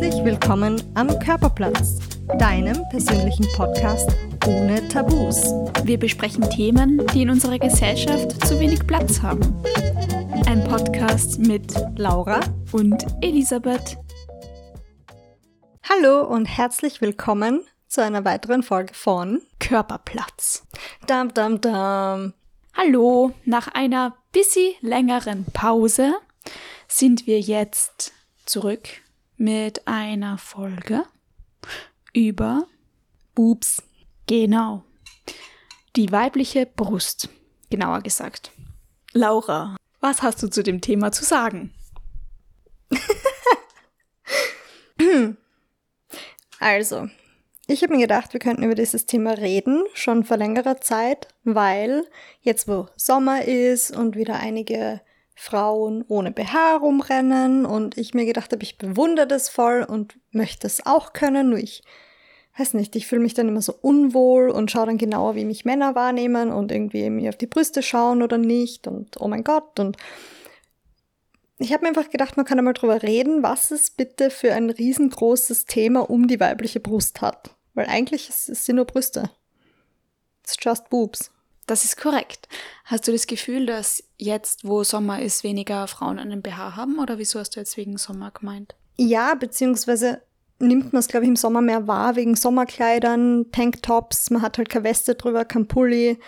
Herzlich willkommen am Körperplatz, deinem persönlichen Podcast ohne Tabus. Wir besprechen Themen, die in unserer Gesellschaft zu wenig Platz haben. Ein Podcast mit Laura und Elisabeth. Hallo und herzlich willkommen zu einer weiteren Folge von Körperplatz. Dam, dam, dam. Hallo, nach einer bisschen längeren Pause sind wir jetzt zurück mit einer Folge über Boobs. Genau. Die weibliche Brust, genauer gesagt. Laura, was hast du zu dem Thema zu sagen? Also, ich habe mir gedacht, wir könnten über dieses Thema reden, schon vor längerer Zeit, weil jetzt, wo Sommer ist und wieder einige Frauen ohne BH rumrennen und ich mir gedacht habe, ich bewundere das voll und möchte es auch können, nur ich weiß nicht, ich fühle mich dann immer so unwohl und schaue dann genauer, wie mich Männer wahrnehmen und irgendwie mir auf die Brüste schauen oder nicht und oh mein Gott und ich habe mir einfach gedacht, man kann einmal drüber reden, was es bitte für ein riesengroßes Thema um die weibliche Brust hat. Weil eigentlich ist es sind nur Brüste. It's just boobs. Das ist korrekt. Hast du das Gefühl, dass jetzt, wo Sommer ist, weniger Frauen einen BH haben? Oder wieso hast du jetzt wegen Sommer gemeint? Ja, beziehungsweise nimmt man es, glaube ich, im Sommer mehr wahr, wegen Sommerkleidern, Tanktops, man hat halt keine Weste drüber, kein Pulli,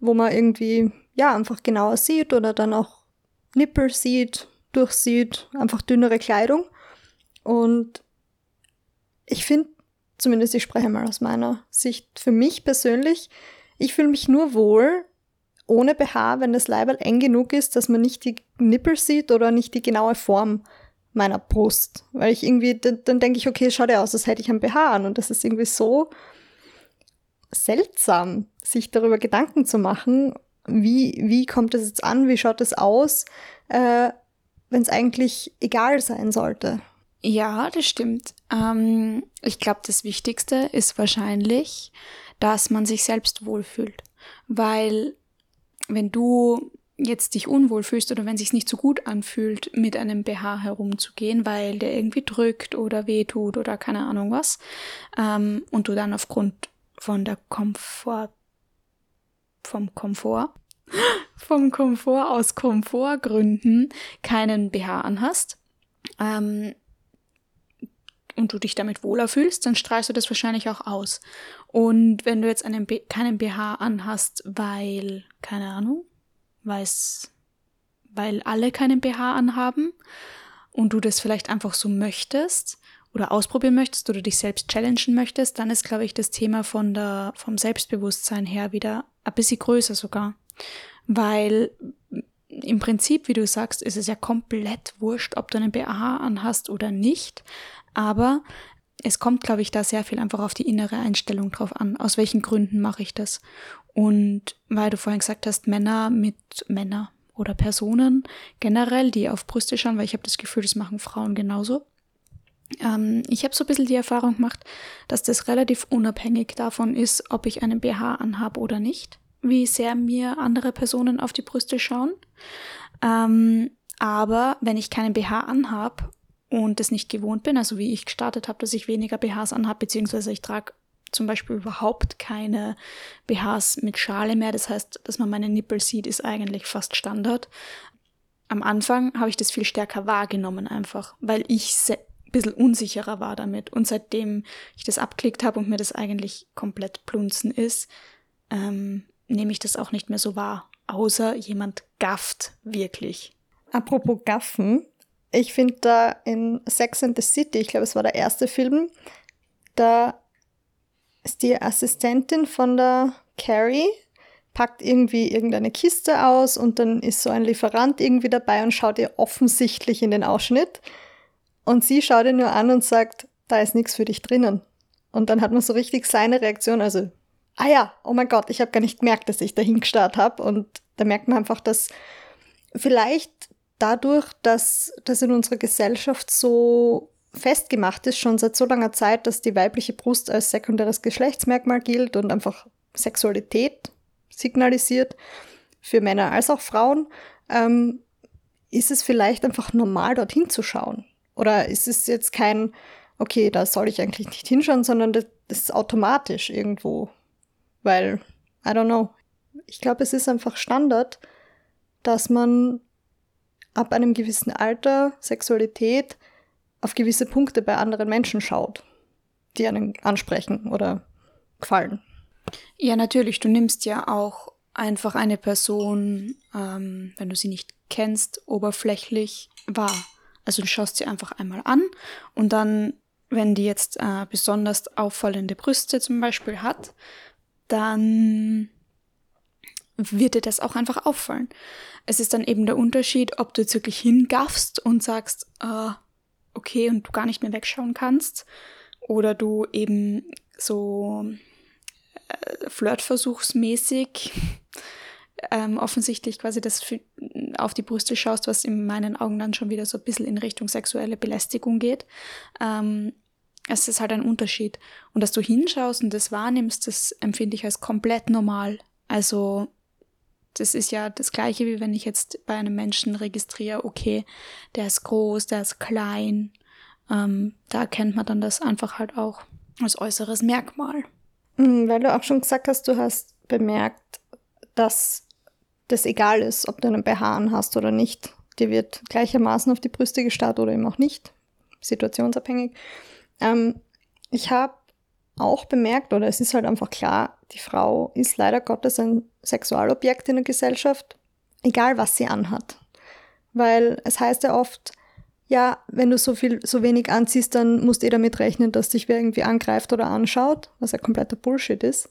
wo man irgendwie, ja, einfach genauer sieht oder dann auch Nippel sieht, durchsieht, einfach dünnere Kleidung. Und ich finde, zumindest ich spreche mal aus meiner Sicht, für mich persönlich, ich fühle mich nur wohl ohne BH, wenn das Leiberl eng genug ist, dass man nicht die Nippel sieht oder nicht die genaue Form meiner Brust. Weil ich irgendwie, dann, dann denke ich, okay, schaut ja aus, als hätte ich ein BH an. Und das ist irgendwie so seltsam, sich darüber Gedanken zu machen, wie, wie kommt es jetzt an, wie schaut es aus, äh, wenn es eigentlich egal sein sollte. Ja, das stimmt. Ähm, ich glaube, das Wichtigste ist wahrscheinlich, dass man sich selbst wohlfühlt. Weil wenn du jetzt dich unwohl fühlst oder wenn es sich nicht so gut anfühlt, mit einem BH herumzugehen, weil der irgendwie drückt oder wehtut oder keine Ahnung was, ähm, und du dann aufgrund von der Komfort, vom Komfort, vom Komfort aus Komfortgründen keinen BH anhast, ähm, und du dich damit wohler fühlst, dann strahlst du das wahrscheinlich auch aus. Und wenn du jetzt einen B keinen BH anhast, weil, keine Ahnung, weiß, weil alle keinen BH anhaben und du das vielleicht einfach so möchtest oder ausprobieren möchtest oder dich selbst challengen möchtest, dann ist, glaube ich, das Thema von der, vom Selbstbewusstsein her wieder ein bisschen größer sogar. Weil im Prinzip, wie du sagst, ist es ja komplett wurscht, ob du einen BH anhast oder nicht. Aber es kommt, glaube ich, da sehr viel einfach auf die innere Einstellung drauf an. Aus welchen Gründen mache ich das? Und weil du vorhin gesagt hast, Männer mit Männer oder Personen generell, die auf Brüste schauen, weil ich habe das Gefühl, das machen Frauen genauso. Ähm, ich habe so ein bisschen die Erfahrung gemacht, dass das relativ unabhängig davon ist, ob ich einen BH anhabe oder nicht, wie sehr mir andere Personen auf die Brüste schauen. Ähm, aber wenn ich keinen BH anhabe und das nicht gewohnt bin, also wie ich gestartet habe, dass ich weniger BHs anhabe, beziehungsweise ich trage zum Beispiel überhaupt keine BHs mit Schale mehr. Das heißt, dass man meine Nippel sieht, ist eigentlich fast Standard. Am Anfang habe ich das viel stärker wahrgenommen einfach, weil ich ein bisschen unsicherer war damit. Und seitdem ich das abklickt habe und mir das eigentlich komplett plunzen ist, ähm, nehme ich das auch nicht mehr so wahr. Außer jemand gafft wirklich. Apropos Gaffen, ich finde da in Sex and the City, ich glaube, es war der erste Film, da ist die Assistentin von der Carrie, packt irgendwie irgendeine Kiste aus und dann ist so ein Lieferant irgendwie dabei und schaut ihr offensichtlich in den Ausschnitt. Und sie schaut ihn nur an und sagt, da ist nichts für dich drinnen. Und dann hat man so richtig seine Reaktion, also, ah ja, oh mein Gott, ich habe gar nicht gemerkt, dass ich da hingestarrt habe. Und da merkt man einfach, dass vielleicht dadurch, dass das in unserer Gesellschaft so festgemacht ist, schon seit so langer Zeit, dass die weibliche Brust als sekundäres Geschlechtsmerkmal gilt und einfach Sexualität signalisiert, für Männer als auch Frauen, ähm, ist es vielleicht einfach normal, dorthin zu schauen. Oder ist es jetzt kein okay, da soll ich eigentlich nicht hinschauen, sondern das, das ist automatisch irgendwo. Weil, I don't know. Ich glaube, es ist einfach Standard, dass man ab einem gewissen Alter, Sexualität, auf gewisse Punkte bei anderen Menschen schaut, die einen ansprechen oder gefallen. Ja, natürlich. Du nimmst ja auch einfach eine Person, ähm, wenn du sie nicht kennst, oberflächlich wahr. Also du schaust sie einfach einmal an und dann, wenn die jetzt äh, besonders auffallende Brüste zum Beispiel hat, dann wird dir das auch einfach auffallen. Es ist dann eben der Unterschied, ob du jetzt wirklich hingaffst und sagst, äh, okay, und du gar nicht mehr wegschauen kannst, oder du eben so äh, flirtversuchsmäßig ähm, offensichtlich quasi das auf die Brüste schaust, was in meinen Augen dann schon wieder so ein bisschen in Richtung sexuelle Belästigung geht. Ähm, es ist halt ein Unterschied. Und dass du hinschaust und das wahrnimmst, das empfinde ich als komplett normal. Also das ist ja das gleiche, wie wenn ich jetzt bei einem Menschen registriere, okay, der ist groß, der ist klein. Ähm, da erkennt man dann das einfach halt auch als äußeres Merkmal. Mhm, weil du auch schon gesagt hast, du hast bemerkt, dass das egal ist, ob du einen BH hast oder nicht. Dir wird gleichermaßen auf die Brüste gestarrt oder eben auch nicht. Situationsabhängig. Ähm, ich habe auch bemerkt, oder es ist halt einfach klar, die Frau ist leider Gottes ein Sexualobjekt in der Gesellschaft, egal was sie anhat. Weil es heißt ja oft, ja, wenn du so viel, so wenig anziehst, dann musst du eh damit rechnen, dass dich wer irgendwie angreift oder anschaut, was ja kompletter Bullshit ist.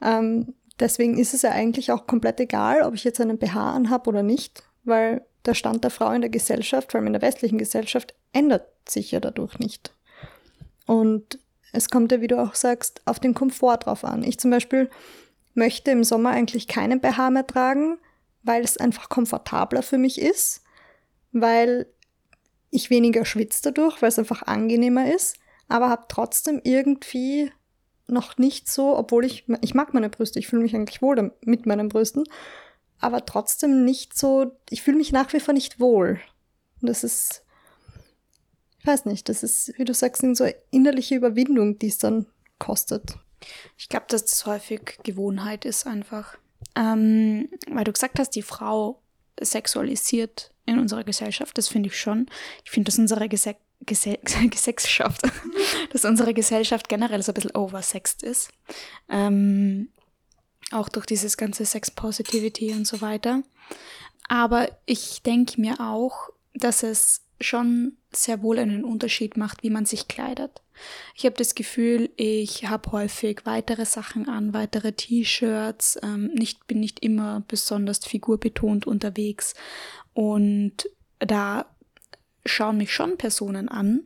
Ähm, deswegen ist es ja eigentlich auch komplett egal, ob ich jetzt einen BH anhab oder nicht, weil der Stand der Frau in der Gesellschaft, vor allem in der westlichen Gesellschaft, ändert sich ja dadurch nicht. Und es kommt ja, wie du auch sagst, auf den Komfort drauf an. Ich zum Beispiel möchte im Sommer eigentlich keinen BH mehr tragen, weil es einfach komfortabler für mich ist, weil ich weniger schwitze dadurch, weil es einfach angenehmer ist, aber habe trotzdem irgendwie noch nicht so, obwohl ich, ich mag meine Brüste, ich fühle mich eigentlich wohl mit meinen Brüsten, aber trotzdem nicht so, ich fühle mich nach wie vor nicht wohl. Und das ist ich weiß nicht, das ist, wie du sagst, so eine innerliche Überwindung, die es dann kostet. Ich glaube, dass das häufig Gewohnheit ist einfach. Ähm, weil du gesagt hast, die Frau sexualisiert in unserer Gesellschaft, das finde ich schon. Ich finde, dass unsere Gese Gese Gesellschaft, dass unsere Gesellschaft generell so ein bisschen oversext ist. Ähm, auch durch dieses ganze Sex Positivity und so weiter. Aber ich denke mir auch, dass es schon sehr wohl einen Unterschied macht, wie man sich kleidet. Ich habe das Gefühl, ich habe häufig weitere Sachen an, weitere T-Shirts, ähm, nicht, bin nicht immer besonders figurbetont unterwegs und da schauen mich schon Personen an,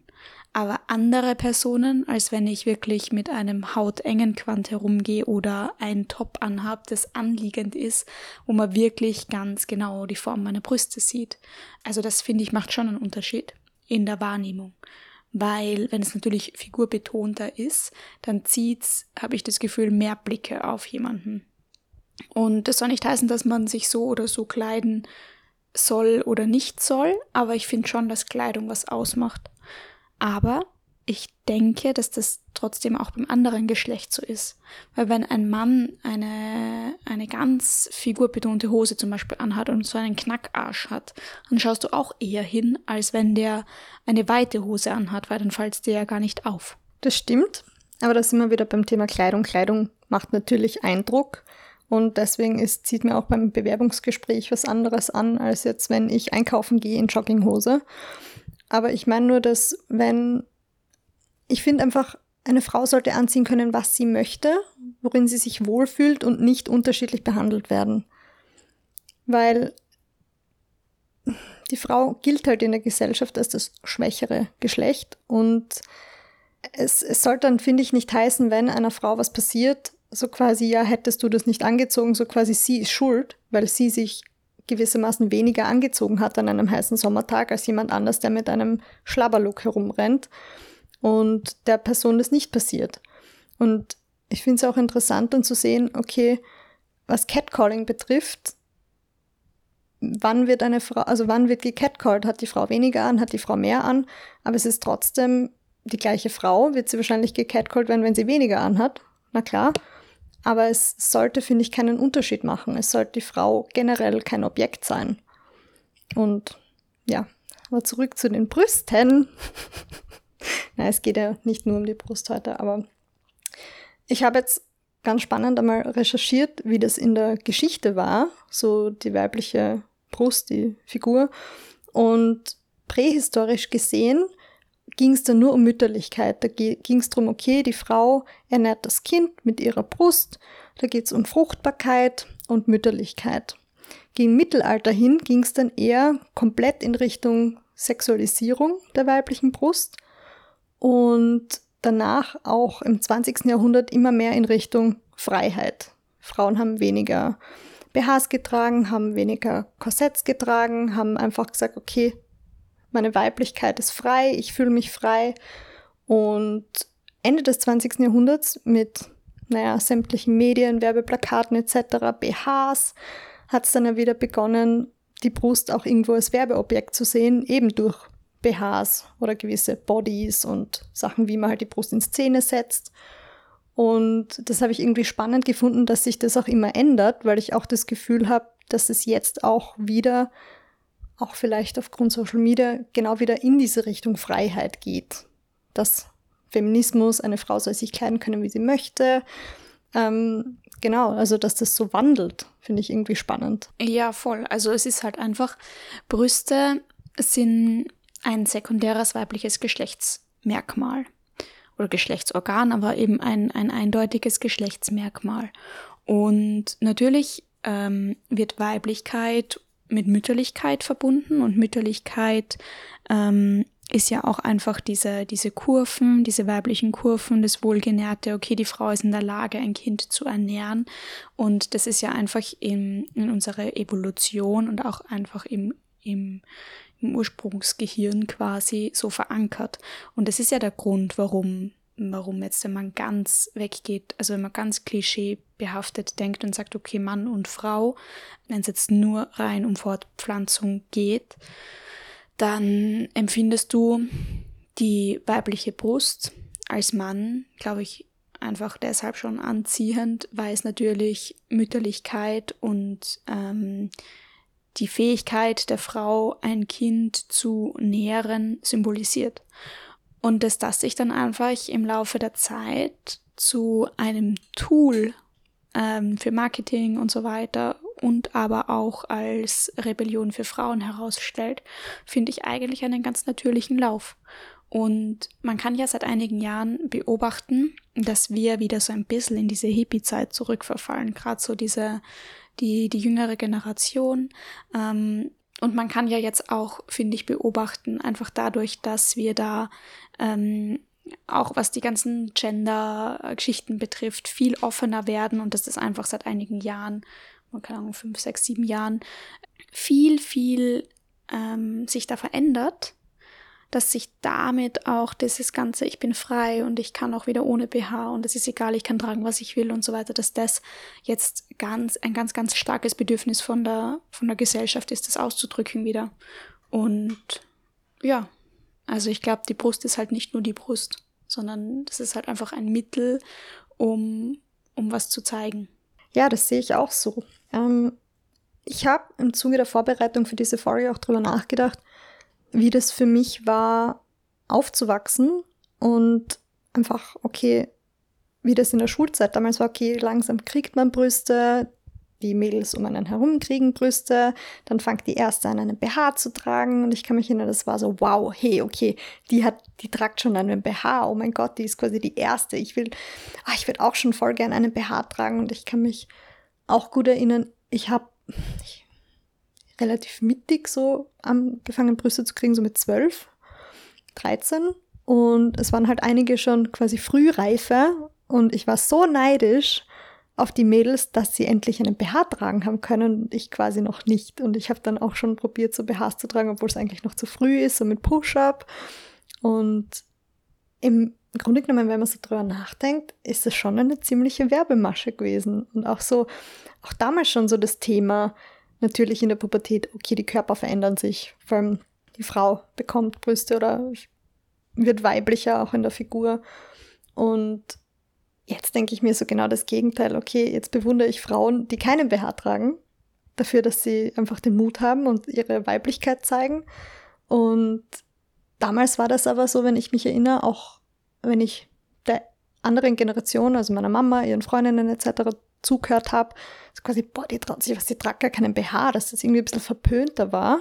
aber andere Personen, als wenn ich wirklich mit einem hautengen Quant herumgehe oder ein Top anhab, das anliegend ist, wo man wirklich ganz genau die Form meiner Brüste sieht. Also das finde ich macht schon einen Unterschied in der Wahrnehmung. Weil wenn es natürlich figurbetonter ist, dann zieht's, habe ich das Gefühl, mehr Blicke auf jemanden. Und das soll nicht heißen, dass man sich so oder so kleiden soll oder nicht soll, aber ich finde schon, dass Kleidung was ausmacht. Aber ich denke, dass das trotzdem auch beim anderen Geschlecht so ist. Weil wenn ein Mann eine, eine ganz figurbetonte Hose zum Beispiel anhat und so einen Knackarsch hat, dann schaust du auch eher hin, als wenn der eine weite Hose anhat, weil dann fällt es dir ja gar nicht auf. Das stimmt. Aber da sind wir wieder beim Thema Kleidung. Kleidung macht natürlich Eindruck. Und deswegen ist, zieht mir auch beim Bewerbungsgespräch was anderes an, als jetzt, wenn ich einkaufen gehe in Jogginghose. Aber ich meine nur, dass wenn, ich finde einfach, eine Frau sollte anziehen können, was sie möchte, worin sie sich wohlfühlt und nicht unterschiedlich behandelt werden. Weil die Frau gilt halt in der Gesellschaft als das schwächere Geschlecht und es, es soll dann, finde ich, nicht heißen, wenn einer Frau was passiert, so quasi, ja, hättest du das nicht angezogen, so quasi sie ist schuld, weil sie sich gewissermaßen weniger angezogen hat an einem heißen Sommertag als jemand anders, der mit einem Schlabberlook herumrennt und der Person das nicht passiert. Und ich finde es auch interessant dann zu sehen, okay, was Catcalling betrifft, wann wird eine Frau, also wann wird gecatcalled? Hat die Frau weniger an, hat die Frau mehr an? Aber es ist trotzdem die gleiche Frau wird sie wahrscheinlich gecatcalled werden, wenn sie weniger anhat. Na klar. Aber es sollte, finde ich, keinen Unterschied machen. Es sollte die Frau generell kein Objekt sein. Und ja, aber zurück zu den Brüsten. Na, es geht ja nicht nur um die Brust heute, aber ich habe jetzt ganz spannend einmal recherchiert, wie das in der Geschichte war, so die weibliche Brust, die Figur. Und prähistorisch gesehen ging es dann nur um Mütterlichkeit. Da ging es darum, okay, die Frau ernährt das Kind mit ihrer Brust. Da geht es um Fruchtbarkeit und Mütterlichkeit. Gegen Mittelalter hin ging es dann eher komplett in Richtung Sexualisierung der weiblichen Brust und danach auch im 20. Jahrhundert immer mehr in Richtung Freiheit. Frauen haben weniger BHs getragen, haben weniger Korsetts getragen, haben einfach gesagt, okay, meine Weiblichkeit ist frei, ich fühle mich frei. Und Ende des 20. Jahrhunderts mit, naja, sämtlichen Medien, Werbeplakaten etc., BHs, hat es dann ja wieder begonnen, die Brust auch irgendwo als Werbeobjekt zu sehen, eben durch BHs oder gewisse Bodies und Sachen, wie man halt die Brust in Szene setzt. Und das habe ich irgendwie spannend gefunden, dass sich das auch immer ändert, weil ich auch das Gefühl habe, dass es jetzt auch wieder auch vielleicht aufgrund Social Media genau wieder in diese Richtung Freiheit geht. Dass Feminismus, eine Frau soll sich kleiden können, wie sie möchte. Ähm, genau, also dass das so wandelt, finde ich irgendwie spannend. Ja, voll. Also es ist halt einfach, Brüste sind ein sekundäres weibliches Geschlechtsmerkmal oder Geschlechtsorgan, aber eben ein, ein eindeutiges Geschlechtsmerkmal. Und natürlich ähm, wird Weiblichkeit mit Mütterlichkeit verbunden und Mütterlichkeit ähm, ist ja auch einfach diese, diese Kurven, diese weiblichen Kurven, das Wohlgenährte, okay, die Frau ist in der Lage, ein Kind zu ernähren. Und das ist ja einfach in, in unserer Evolution und auch einfach im, im, im Ursprungsgehirn quasi so verankert. Und das ist ja der Grund, warum warum jetzt, wenn man ganz weggeht, also wenn man ganz klischeebehaftet denkt und sagt, okay, Mann und Frau, wenn es jetzt nur rein um Fortpflanzung geht, dann empfindest du die weibliche Brust als Mann, glaube ich, einfach deshalb schon anziehend, weil es natürlich Mütterlichkeit und ähm, die Fähigkeit der Frau, ein Kind zu nähren, symbolisiert. Und dass das sich dann einfach im Laufe der Zeit zu einem Tool ähm, für Marketing und so weiter und aber auch als Rebellion für Frauen herausstellt, finde ich eigentlich einen ganz natürlichen Lauf. Und man kann ja seit einigen Jahren beobachten, dass wir wieder so ein bisschen in diese Hippie-Zeit zurückverfallen. Gerade so diese, die, die jüngere Generation. Ähm, und man kann ja jetzt auch, finde ich, beobachten, einfach dadurch, dass wir da ähm, auch was die ganzen Gender-Geschichten betrifft, viel offener werden. Und das einfach seit einigen Jahren, man kann sagen fünf, sechs, sieben Jahren, viel, viel ähm, sich da verändert dass sich damit auch dieses ganze, ich bin frei und ich kann auch wieder ohne BH und es ist egal, ich kann tragen, was ich will und so weiter, dass das jetzt ganz, ein ganz, ganz starkes Bedürfnis von der, von der Gesellschaft ist, das auszudrücken wieder. Und ja, also ich glaube, die Brust ist halt nicht nur die Brust, sondern das ist halt einfach ein Mittel, um, um was zu zeigen. Ja, das sehe ich auch so. Ähm, ich habe im Zuge der Vorbereitung für diese Folge auch drüber nachgedacht, wie das für mich war, aufzuwachsen und einfach, okay, wie das in der Schulzeit damals war, okay, langsam kriegt man Brüste, die Mädels um einen herum kriegen Brüste, dann fängt die erste an, einen BH zu tragen und ich kann mich erinnern, das war so, wow, hey, okay, die hat, die tragt schon einen BH, oh mein Gott, die ist quasi die erste, ich will, ah, ich würde auch schon voll gern einen BH tragen und ich kann mich auch gut erinnern, ich habe, ich relativ mittig so angefangen, Brüste zu kriegen, so mit 12, 13. Und es waren halt einige schon quasi frühreife. Und ich war so neidisch auf die Mädels, dass sie endlich einen BH tragen haben können und ich quasi noch nicht. Und ich habe dann auch schon probiert, so BHs zu tragen, obwohl es eigentlich noch zu früh ist, so mit Push-Up. Und im Grunde genommen, wenn man so drüber nachdenkt, ist es schon eine ziemliche Werbemasche gewesen. Und auch so, auch damals schon so das Thema, natürlich in der Pubertät, okay, die Körper verändern sich. Vor allem die Frau bekommt Brüste oder wird weiblicher auch in der Figur. Und jetzt denke ich mir so genau das Gegenteil. Okay, jetzt bewundere ich Frauen, die keinen BH tragen, dafür, dass sie einfach den Mut haben und ihre Weiblichkeit zeigen. Und damals war das aber so, wenn ich mich erinnere, auch wenn ich der anderen Generation, also meiner Mama, ihren Freundinnen etc. zugehört habe, so quasi, boah, die traut sich was, die tragt gar keinen BH, dass das irgendwie ein bisschen verpönter war,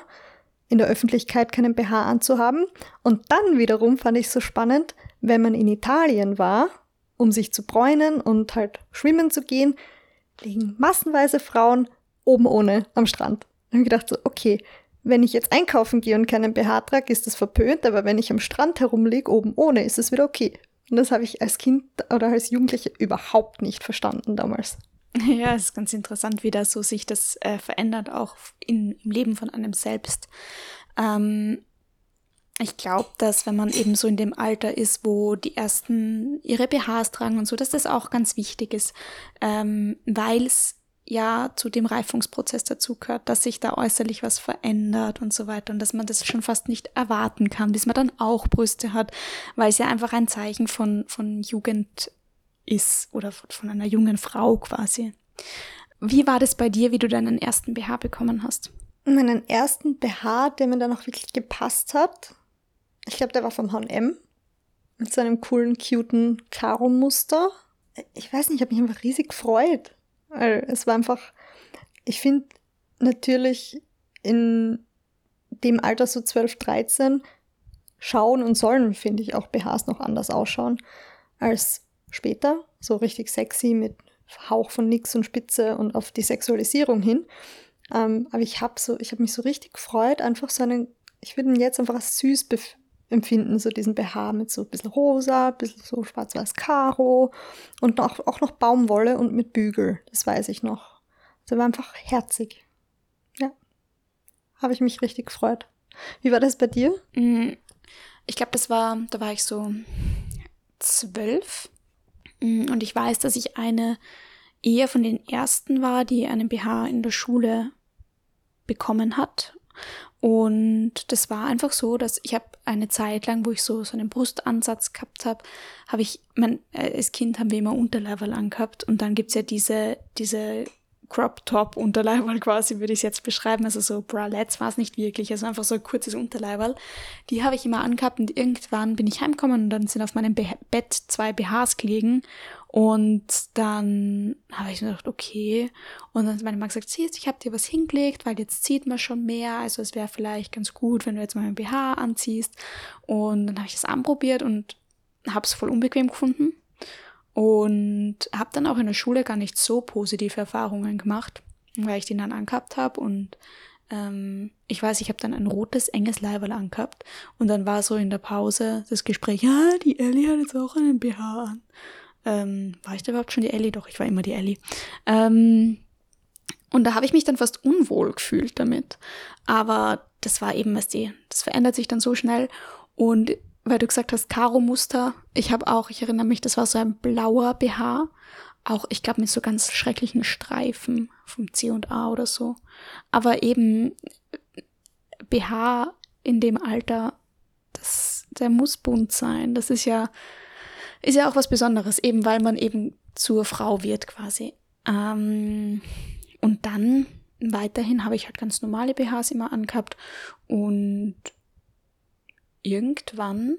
in der Öffentlichkeit keinen BH anzuhaben. Und dann wiederum fand ich es so spannend, wenn man in Italien war, um sich zu bräunen und halt schwimmen zu gehen, liegen massenweise Frauen oben ohne am Strand. Und ich gedacht so, okay, wenn ich jetzt einkaufen gehe und keinen BH trage, ist das verpönt, aber wenn ich am Strand herumliege, oben ohne, ist es wieder okay. Und das habe ich als Kind oder als Jugendliche überhaupt nicht verstanden damals. Ja, es ist ganz interessant, wie da so sich das äh, verändert, auch in, im Leben von einem selbst. Ähm, ich glaube, dass wenn man eben so in dem Alter ist, wo die ersten ihre BHs tragen und so, dass das auch ganz wichtig ist, ähm, weil es ja zu dem Reifungsprozess dazugehört, dass sich da äußerlich was verändert und so weiter und dass man das schon fast nicht erwarten kann, bis man dann auch Brüste hat, weil es ja einfach ein Zeichen von, von Jugend ist oder von einer jungen Frau quasi. Wie war das bei dir, wie du deinen ersten BH bekommen hast? Meinen ersten BH, der mir dann auch wirklich gepasst hat, ich glaube, der war vom H&M mit so einem coolen, cuten Karo-Muster. Ich weiß nicht, ich habe mich einfach riesig gefreut. Weil es war einfach, ich finde natürlich in dem Alter so 12, 13 schauen und sollen, finde ich, auch BHs noch anders ausschauen als später. So richtig sexy mit Hauch von Nix und Spitze und auf die Sexualisierung hin. Ähm, aber ich habe so, ich mich so richtig gefreut, einfach so einen, ich würde ihn jetzt einfach als süß empfinden, so diesen BH mit so ein bisschen rosa, ein bisschen so schwarz-weiß Karo und auch, auch noch Baumwolle und mit Bügel, das weiß ich noch. Der war einfach herzig. Ja. Habe ich mich richtig gefreut. Wie war das bei dir? Mm, ich glaube, das war, da war ich so zwölf. Mm, und ich weiß, dass ich eine eher von den ersten war, die einen BH in der Schule bekommen hat. Und das war einfach so, dass ich habe eine Zeit lang, wo ich so, so einen Brustansatz gehabt habe, habe ich, mein, äh, als Kind haben wir immer Unterleibel angehabt und dann gibt's ja diese, diese Crop Top Unterleiberl quasi, würde ich es jetzt beschreiben. Also so Bralettes war es nicht wirklich, also einfach so ein kurzes Unterleiberl. Die habe ich immer angehabt und irgendwann bin ich heimgekommen und dann sind auf meinem Be Bett zwei BHs gelegen und dann habe ich mir gedacht, okay. Und dann hat meine Mama gesagt, siehst, ich habe dir was hingelegt, weil jetzt zieht man schon mehr. Also es wäre vielleicht ganz gut, wenn du jetzt mal ein BH anziehst. Und dann habe ich das anprobiert und habe es voll unbequem gefunden. Und habe dann auch in der Schule gar nicht so positive Erfahrungen gemacht, weil ich den dann angehabt habe. Und ähm, ich weiß, ich habe dann ein rotes, enges Leiberl angehabt. Und dann war so in der Pause das Gespräch, ja, die Ellie hat jetzt auch einen BH an. Ähm, war ich da überhaupt schon die Ellie? Doch, ich war immer die Ellie. Ähm, und da habe ich mich dann fast unwohl gefühlt damit. Aber das war eben, was die, das verändert sich dann so schnell. Und weil du gesagt hast, Karo-Muster, ich habe auch, ich erinnere mich, das war so ein blauer BH. Auch, ich glaube, mit so ganz schrecklichen Streifen vom C und A oder so. Aber eben BH in dem Alter, das, der muss bunt sein. Das ist ja, ist ja auch was Besonderes, eben weil man eben zur Frau wird quasi. Ähm, und dann weiterhin habe ich halt ganz normale BHs immer angehabt und irgendwann,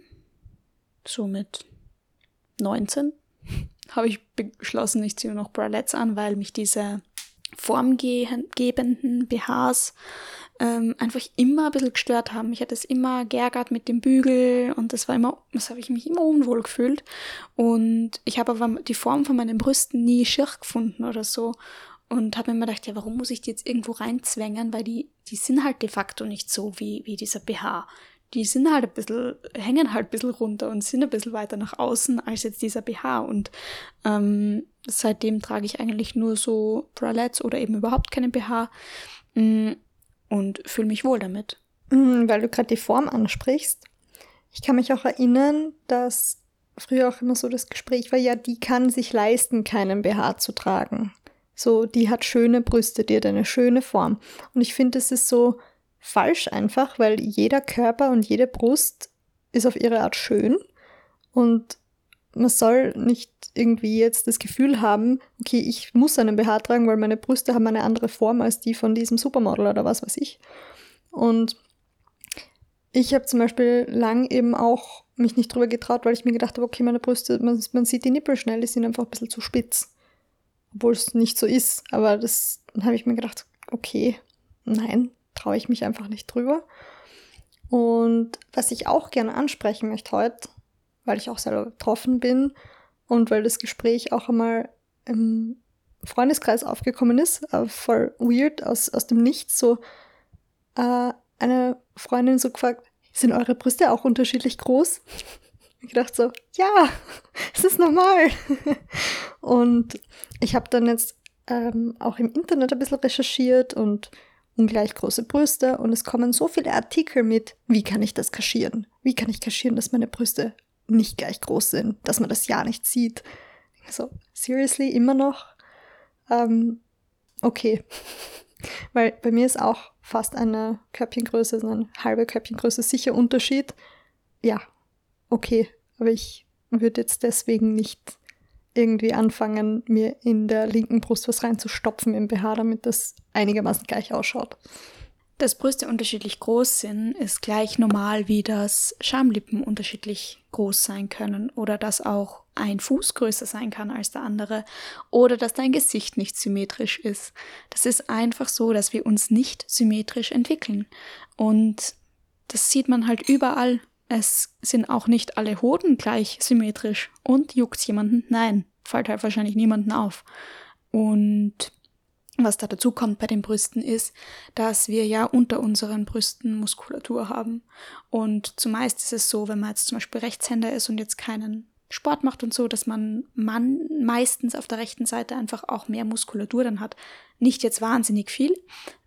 so mit 19, habe ich beschlossen, ich ziehe noch Bralettes an, weil mich diese formgebenden BHs ähm, einfach immer ein bisschen gestört haben. Ich hatte es immer geärgert mit dem Bügel und das war immer, das habe ich mich immer unwohl gefühlt. Und ich habe aber die Form von meinen Brüsten nie schier gefunden oder so. Und habe mir immer gedacht, ja, warum muss ich die jetzt irgendwo reinzwängen? Weil die, die sind halt de facto nicht so wie, wie dieser BH. Die sind halt ein bisschen, hängen halt ein bisschen runter und sind ein bisschen weiter nach außen als jetzt dieser BH. Und ähm, seitdem trage ich eigentlich nur so Bralettes oder eben überhaupt keinen BH. Und fühle mich wohl damit. Mhm, weil du gerade die Form ansprichst. Ich kann mich auch erinnern, dass früher auch immer so das Gespräch war, ja, die kann sich leisten, keinen BH zu tragen. So, die hat schöne Brüste, die hat eine schöne Form. Und ich finde, das ist so falsch einfach, weil jeder Körper und jede Brust ist auf ihre Art schön und man soll nicht irgendwie jetzt das Gefühl haben, okay, ich muss einen BH tragen, weil meine Brüste haben eine andere Form als die von diesem Supermodel oder was weiß ich. Und ich habe zum Beispiel lang eben auch mich nicht drüber getraut, weil ich mir gedacht habe, okay, meine Brüste, man, man sieht die Nippel schnell, die sind einfach ein bisschen zu spitz. Obwohl es nicht so ist. Aber das habe ich mir gedacht, okay, nein, traue ich mich einfach nicht drüber. Und was ich auch gerne ansprechen möchte heute, weil ich auch selber betroffen bin und weil das Gespräch auch einmal im Freundeskreis aufgekommen ist, äh, voll weird, aus, aus dem Nichts, so äh, eine Freundin so gefragt, sind eure Brüste auch unterschiedlich groß? Ich dachte so, ja, es ist normal. Und ich habe dann jetzt ähm, auch im Internet ein bisschen recherchiert und ungleich große Brüste und es kommen so viele Artikel mit, wie kann ich das kaschieren? Wie kann ich kaschieren, dass meine Brüste nicht gleich groß sind, dass man das ja nicht sieht? So, seriously, immer noch? Ähm, okay. Weil bei mir ist auch fast eine Körbchengröße, also eine halbe Körbchengröße sicher Unterschied. Ja, okay. Aber ich würde jetzt deswegen nicht irgendwie anfangen, mir in der linken Brust was reinzustopfen im BH, damit das einigermaßen gleich ausschaut. Dass Brüste unterschiedlich groß sind, ist gleich normal, wie dass Schamlippen unterschiedlich groß sein können oder dass auch ein Fuß größer sein kann als der andere oder dass dein Gesicht nicht symmetrisch ist. Das ist einfach so, dass wir uns nicht symmetrisch entwickeln. Und das sieht man halt überall es sind auch nicht alle Hoden gleich symmetrisch. Und juckt jemanden? Nein, fällt halt wahrscheinlich niemanden auf. Und was da dazu kommt bei den Brüsten ist, dass wir ja unter unseren Brüsten Muskulatur haben. Und zumeist ist es so, wenn man jetzt zum Beispiel Rechtshänder ist und jetzt keinen Sport macht und so, dass man, man meistens auf der rechten Seite einfach auch mehr Muskulatur dann hat. Nicht jetzt wahnsinnig viel,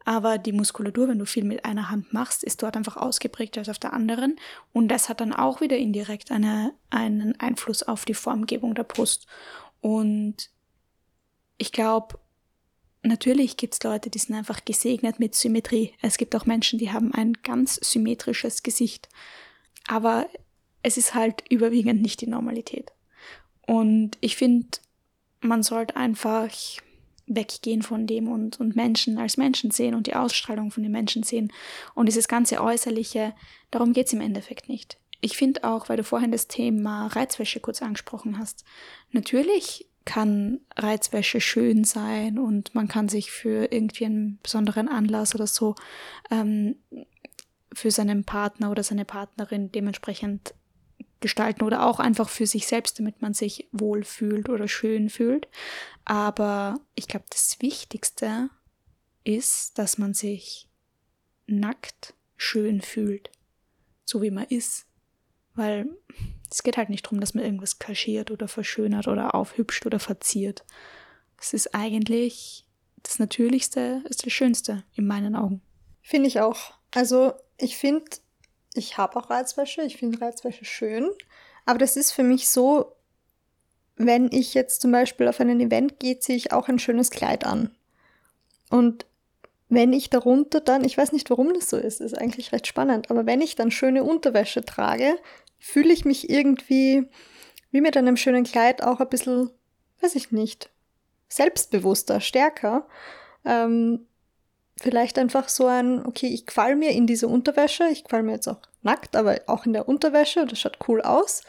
aber die Muskulatur, wenn du viel mit einer Hand machst, ist dort einfach ausgeprägter als auf der anderen. Und das hat dann auch wieder indirekt eine, einen Einfluss auf die Formgebung der Brust. Und ich glaube, natürlich gibt es Leute, die sind einfach gesegnet mit Symmetrie. Es gibt auch Menschen, die haben ein ganz symmetrisches Gesicht. Aber es ist halt überwiegend nicht die Normalität. Und ich finde, man sollte einfach weggehen von dem und, und Menschen als Menschen sehen und die Ausstrahlung von den Menschen sehen. Und dieses ganze Äußerliche, darum geht es im Endeffekt nicht. Ich finde auch, weil du vorhin das Thema Reizwäsche kurz angesprochen hast, natürlich kann Reizwäsche schön sein und man kann sich für irgendwie einen besonderen Anlass oder so ähm, für seinen Partner oder seine Partnerin dementsprechend gestalten oder auch einfach für sich selbst, damit man sich wohl fühlt oder schön fühlt. Aber ich glaube, das Wichtigste ist, dass man sich nackt schön fühlt, so wie man ist. Weil es geht halt nicht darum, dass man irgendwas kaschiert oder verschönert oder aufhübscht oder verziert. Es ist eigentlich das Natürlichste, ist das Schönste in meinen Augen. Finde ich auch. Also ich finde, ich habe auch Reizwäsche, ich finde Reizwäsche schön, aber das ist für mich so, wenn ich jetzt zum Beispiel auf ein Event gehe, ziehe ich auch ein schönes Kleid an. Und wenn ich darunter dann, ich weiß nicht, warum das so ist, ist eigentlich recht spannend, aber wenn ich dann schöne Unterwäsche trage, fühle ich mich irgendwie wie mit einem schönen Kleid auch ein bisschen, weiß ich nicht, selbstbewusster, stärker. Ähm, vielleicht einfach so ein, okay, ich qual mir in diese Unterwäsche, ich qual mir jetzt auch nackt, aber auch in der Unterwäsche, das schaut cool aus.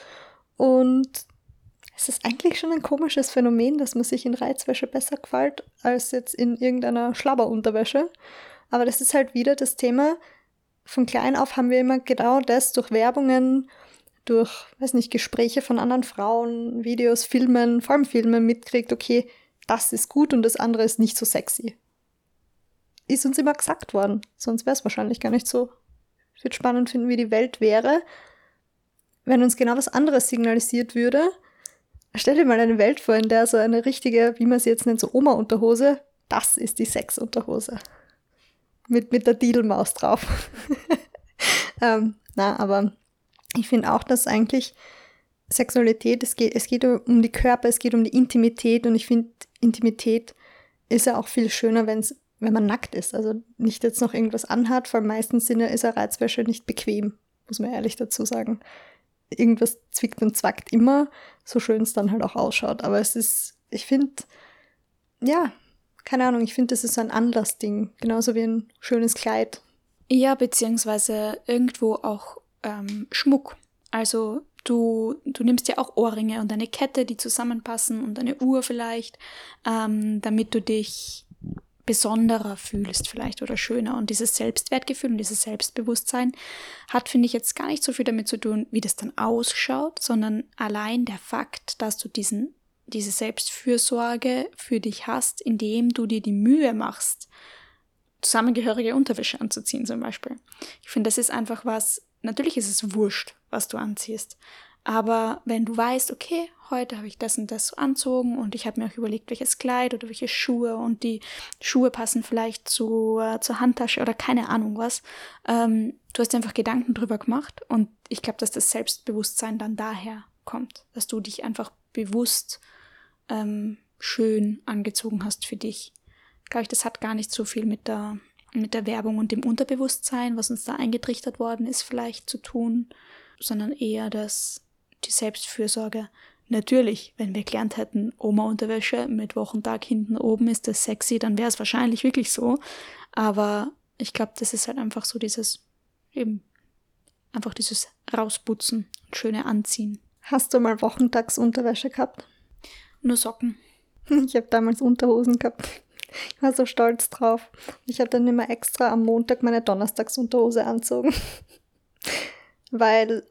Und es ist eigentlich schon ein komisches Phänomen, dass man sich in Reizwäsche besser quält als jetzt in irgendeiner Schlabberunterwäsche. Aber das ist halt wieder das Thema. Von klein auf haben wir immer genau das durch Werbungen, durch, weiß nicht, Gespräche von anderen Frauen, Videos, Filmen, vor allem Filmen mitkriegt, okay, das ist gut und das andere ist nicht so sexy ist uns immer gesagt worden. Sonst wäre es wahrscheinlich gar nicht so. Ich würde spannend finden, wie die Welt wäre, wenn uns genau was anderes signalisiert würde. Stell dir mal eine Welt vor, in der so eine richtige, wie man sie jetzt nennt, so Oma-Unterhose, das ist die Sex-Unterhose. Mit, mit der Diedelmaus drauf. ähm, na, aber ich finde auch, dass eigentlich Sexualität, es geht, es geht um die Körper, es geht um die Intimität und ich finde, Intimität ist ja auch viel schöner, wenn es wenn man nackt ist, also nicht jetzt noch irgendwas anhat, vor allem meistens Sinne ist eine Reizwäsche nicht bequem. muss man ehrlich dazu sagen. Irgendwas zwickt und zwackt immer, so schön es dann halt auch ausschaut. Aber es ist, ich finde, ja, keine Ahnung, ich finde, das ist ein Anlassding, genauso wie ein schönes Kleid. Ja, beziehungsweise irgendwo auch ähm, Schmuck. Also du, du nimmst ja auch Ohrringe und eine Kette, die zusammenpassen und eine Uhr vielleicht, ähm, damit du dich besonderer fühlst vielleicht oder schöner. Und dieses Selbstwertgefühl und dieses Selbstbewusstsein hat, finde ich, jetzt gar nicht so viel damit zu tun, wie das dann ausschaut, sondern allein der Fakt, dass du diesen, diese Selbstfürsorge für dich hast, indem du dir die Mühe machst, zusammengehörige Unterwäsche anzuziehen zum Beispiel. Ich finde, das ist einfach was, natürlich ist es wurscht, was du anziehst. Aber wenn du weißt, okay, heute habe ich das und das anzogen und ich habe mir auch überlegt, welches Kleid oder welche Schuhe und die Schuhe passen vielleicht zu, äh, zur Handtasche oder keine Ahnung was, ähm, du hast einfach Gedanken drüber gemacht und ich glaube, dass das Selbstbewusstsein dann daher kommt, dass du dich einfach bewusst ähm, schön angezogen hast für dich. Glaube ich, das hat gar nicht so viel mit der mit der Werbung und dem Unterbewusstsein, was uns da eingetrichtert worden ist, vielleicht zu tun, sondern eher das die Selbstfürsorge. Natürlich, wenn wir gelernt hätten, Oma-Unterwäsche mit Wochentag hinten oben ist das sexy, dann wäre es wahrscheinlich wirklich so. Aber ich glaube, das ist halt einfach so dieses, eben, einfach dieses Rausputzen und schöne Anziehen. Hast du mal Wochentagsunterwäsche gehabt? Nur Socken. Ich habe damals Unterhosen gehabt. Ich war so stolz drauf. Ich habe dann immer extra am Montag meine Donnerstagsunterhose anzogen. Weil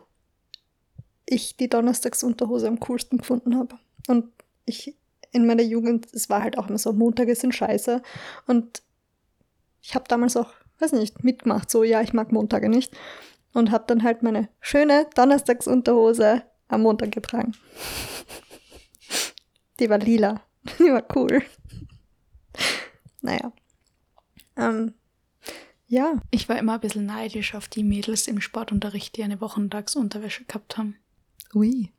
ich die Donnerstagsunterhose am coolsten gefunden habe. Und ich in meiner Jugend, es war halt auch immer so, Montage sind scheiße. Und ich habe damals auch, weiß nicht, mitgemacht, so, ja, ich mag Montage nicht. Und habe dann halt meine schöne Donnerstagsunterhose am Montag getragen. Die war lila. Die war cool. Naja. Ähm, ja. Ich war immer ein bisschen neidisch auf die Mädels im Sportunterricht, die eine Wochentagsunterwäsche gehabt haben. Ui.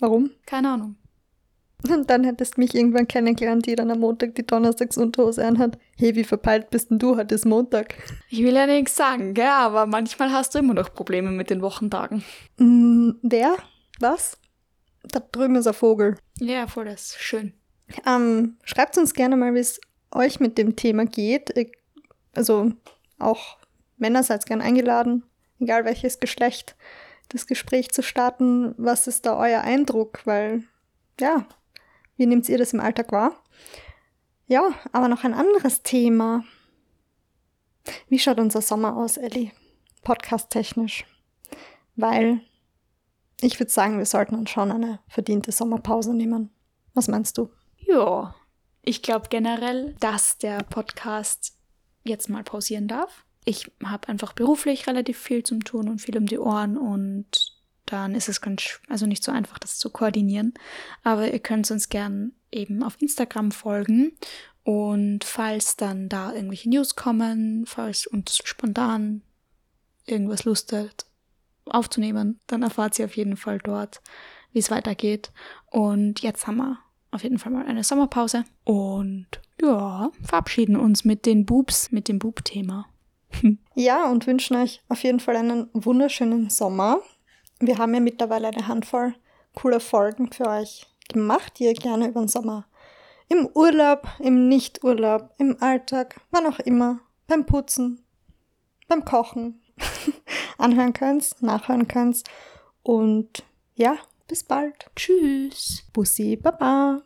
Warum? Keine Ahnung. Und dann hättest du mich irgendwann kennengelernt, die dann am Montag die Donnerstagsunterhose anhat. Hey, wie verpeilt bist denn du? Heute ist Montag. Ich will ja nichts sagen, gell? aber manchmal hast du immer noch Probleme mit den Wochentagen. Mm, wer? Was? Da drüben ist ein Vogel. Ja, voll das. Schön. Ähm, schreibt uns gerne mal, wie es euch mit dem Thema geht. Also auch Männer seid gern eingeladen, egal welches Geschlecht das Gespräch zu starten. Was ist da euer Eindruck? Weil, ja, wie nehmt ihr das im Alltag wahr? Ja, aber noch ein anderes Thema. Wie schaut unser Sommer aus, Ellie? Podcast-technisch. Weil ich würde sagen, wir sollten uns schon eine verdiente Sommerpause nehmen. Was meinst du? Ja, ich glaube generell, dass der Podcast jetzt mal pausieren darf ich habe einfach beruflich relativ viel zum tun und viel um die Ohren und dann ist es ganz, also nicht so einfach, das zu koordinieren. Aber ihr könnt uns gern eben auf Instagram folgen und falls dann da irgendwelche News kommen, falls uns spontan irgendwas lustet aufzunehmen, dann erfahrt ihr auf jeden Fall dort, wie es weitergeht. Und jetzt haben wir auf jeden Fall mal eine Sommerpause und ja, verabschieden uns mit den Boobs, mit dem Boob-Thema. Ja, und wünschen euch auf jeden Fall einen wunderschönen Sommer. Wir haben ja mittlerweile eine Handvoll cooler Folgen für euch gemacht, die ihr gerne über den Sommer im Urlaub, im Nichturlaub, im Alltag, wann auch immer, beim Putzen, beim Kochen anhören könnt, nachhören könnt. Und ja, bis bald. Tschüss. Bussi, Baba.